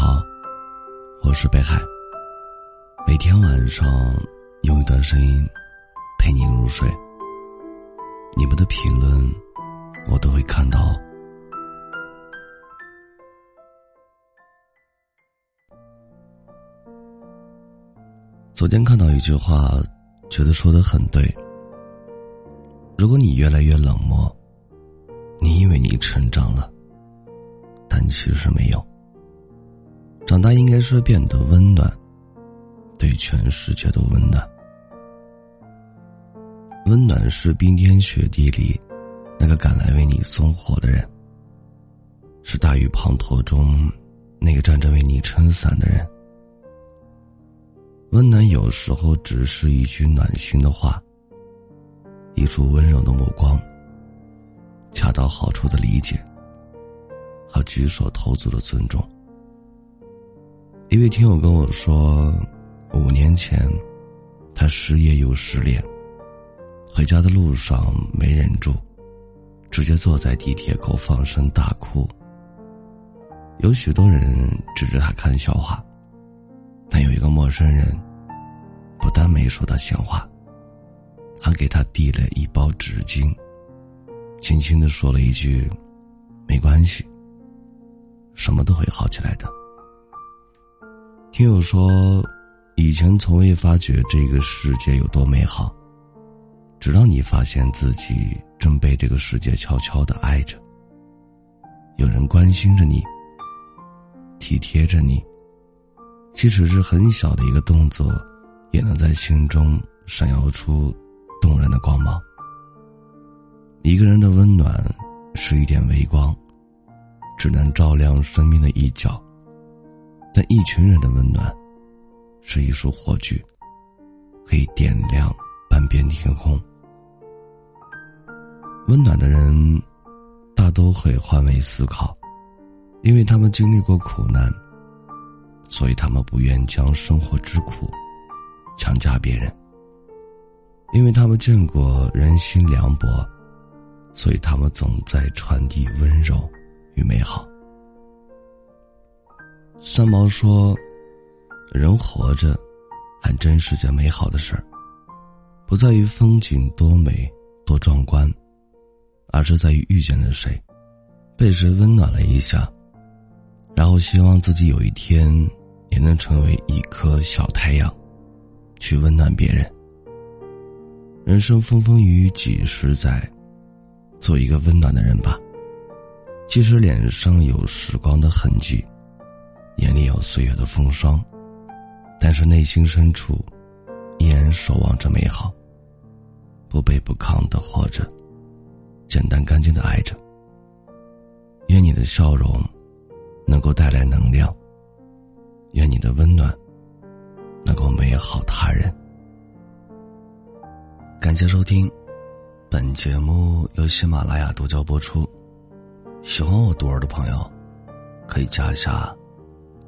好，我是北海。每天晚上用一段声音陪你入睡。你们的评论我都会看到。昨天看到一句话，觉得说的很对。如果你越来越冷漠，你以为你成长了，但其实没有。长大应该是变得温暖，对全世界都温暖。温暖是冰天雪地里那个赶来为你送火的人，是大雨滂沱中那个站着为你撑伞的人。温暖有时候只是一句暖心的话，一束温柔的目光，恰到好处的理解，和举手投足的尊重。一位听友跟我说，五年前，他失业又失恋，回家的路上没忍住，直接坐在地铁口放声大哭。有许多人指着他看笑话，但有一个陌生人，不但没说他闲话，还给他递了一包纸巾，轻轻的说了一句：“没关系，什么都会好起来的。”听友说，以前从未发觉这个世界有多美好，直到你发现自己正被这个世界悄悄的爱着。有人关心着你，体贴着你，即使是很小的一个动作，也能在心中闪耀出动人的光芒。一个人的温暖是一点微光，只能照亮生命的一角。但一群人的温暖，是一束火炬，可以点亮半边天空。温暖的人，大都会换位思考，因为他们经历过苦难，所以他们不愿将生活之苦强加别人；因为他们见过人心凉薄，所以他们总在传递温柔与美好。三毛说：“人活着，还真是件美好的事儿。不在于风景多美多壮观，而是在于遇见了谁，被谁温暖了一下，然后希望自己有一天也能成为一颗小太阳，去温暖别人。人生风风雨雨几十载，做一个温暖的人吧。即使脸上有时光的痕迹。”眼里有岁月的风霜，但是内心深处依然守望着美好。不卑不亢的活着，简单干净的爱着。愿你的笑容能够带来能量，愿你的温暖能够美好他人。感谢收听，本节目由喜马拉雅独家播出。喜欢我独儿的朋友，可以加一下。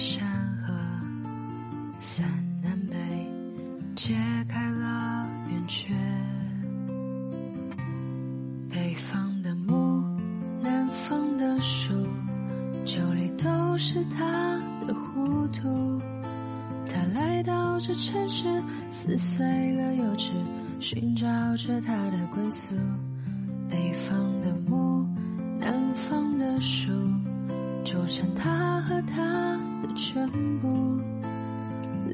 山河三南北解开了圆缺，北方的木，南方的树，酒里都是他的糊涂。他来到这城市，撕碎了幼稚，寻找着他的归宿。北方的木，南方的树，组成他和他全部。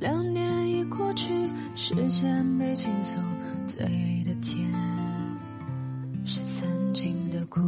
两年已过去，时间被倾诉，醉的甜是曾经的苦。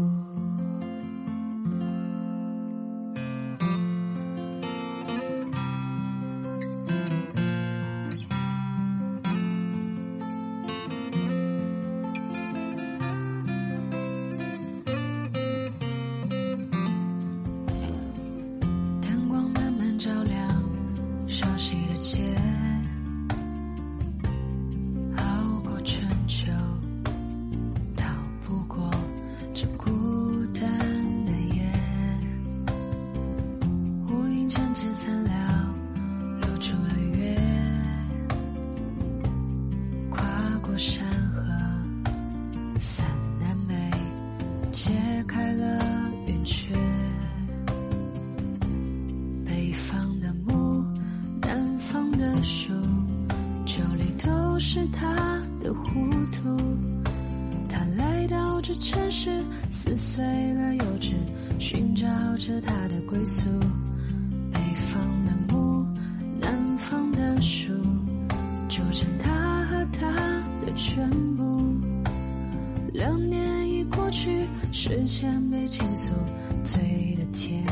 山河，三南北，揭开了云雀。北方的木，南方的树，酒里都是他的糊涂。他来到这城市，撕碎了幼稚，寻找着他的归宿。北方的木，南方的树，时间被倾诉，醉的甜。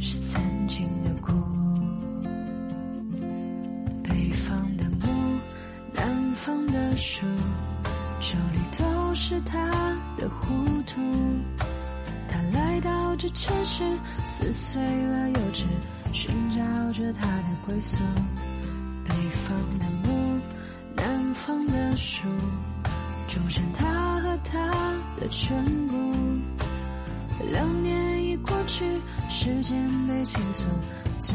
是曾经的苦。北方的木，南方的树，酒里都是他的糊涂。他来到这城市，撕碎了幼稚，寻找着他的归宿。北方的木，南方的树，组成他他的全部，两年已过去，时间被倾诉，最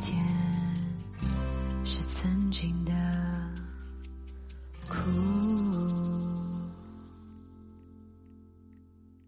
甜是曾经。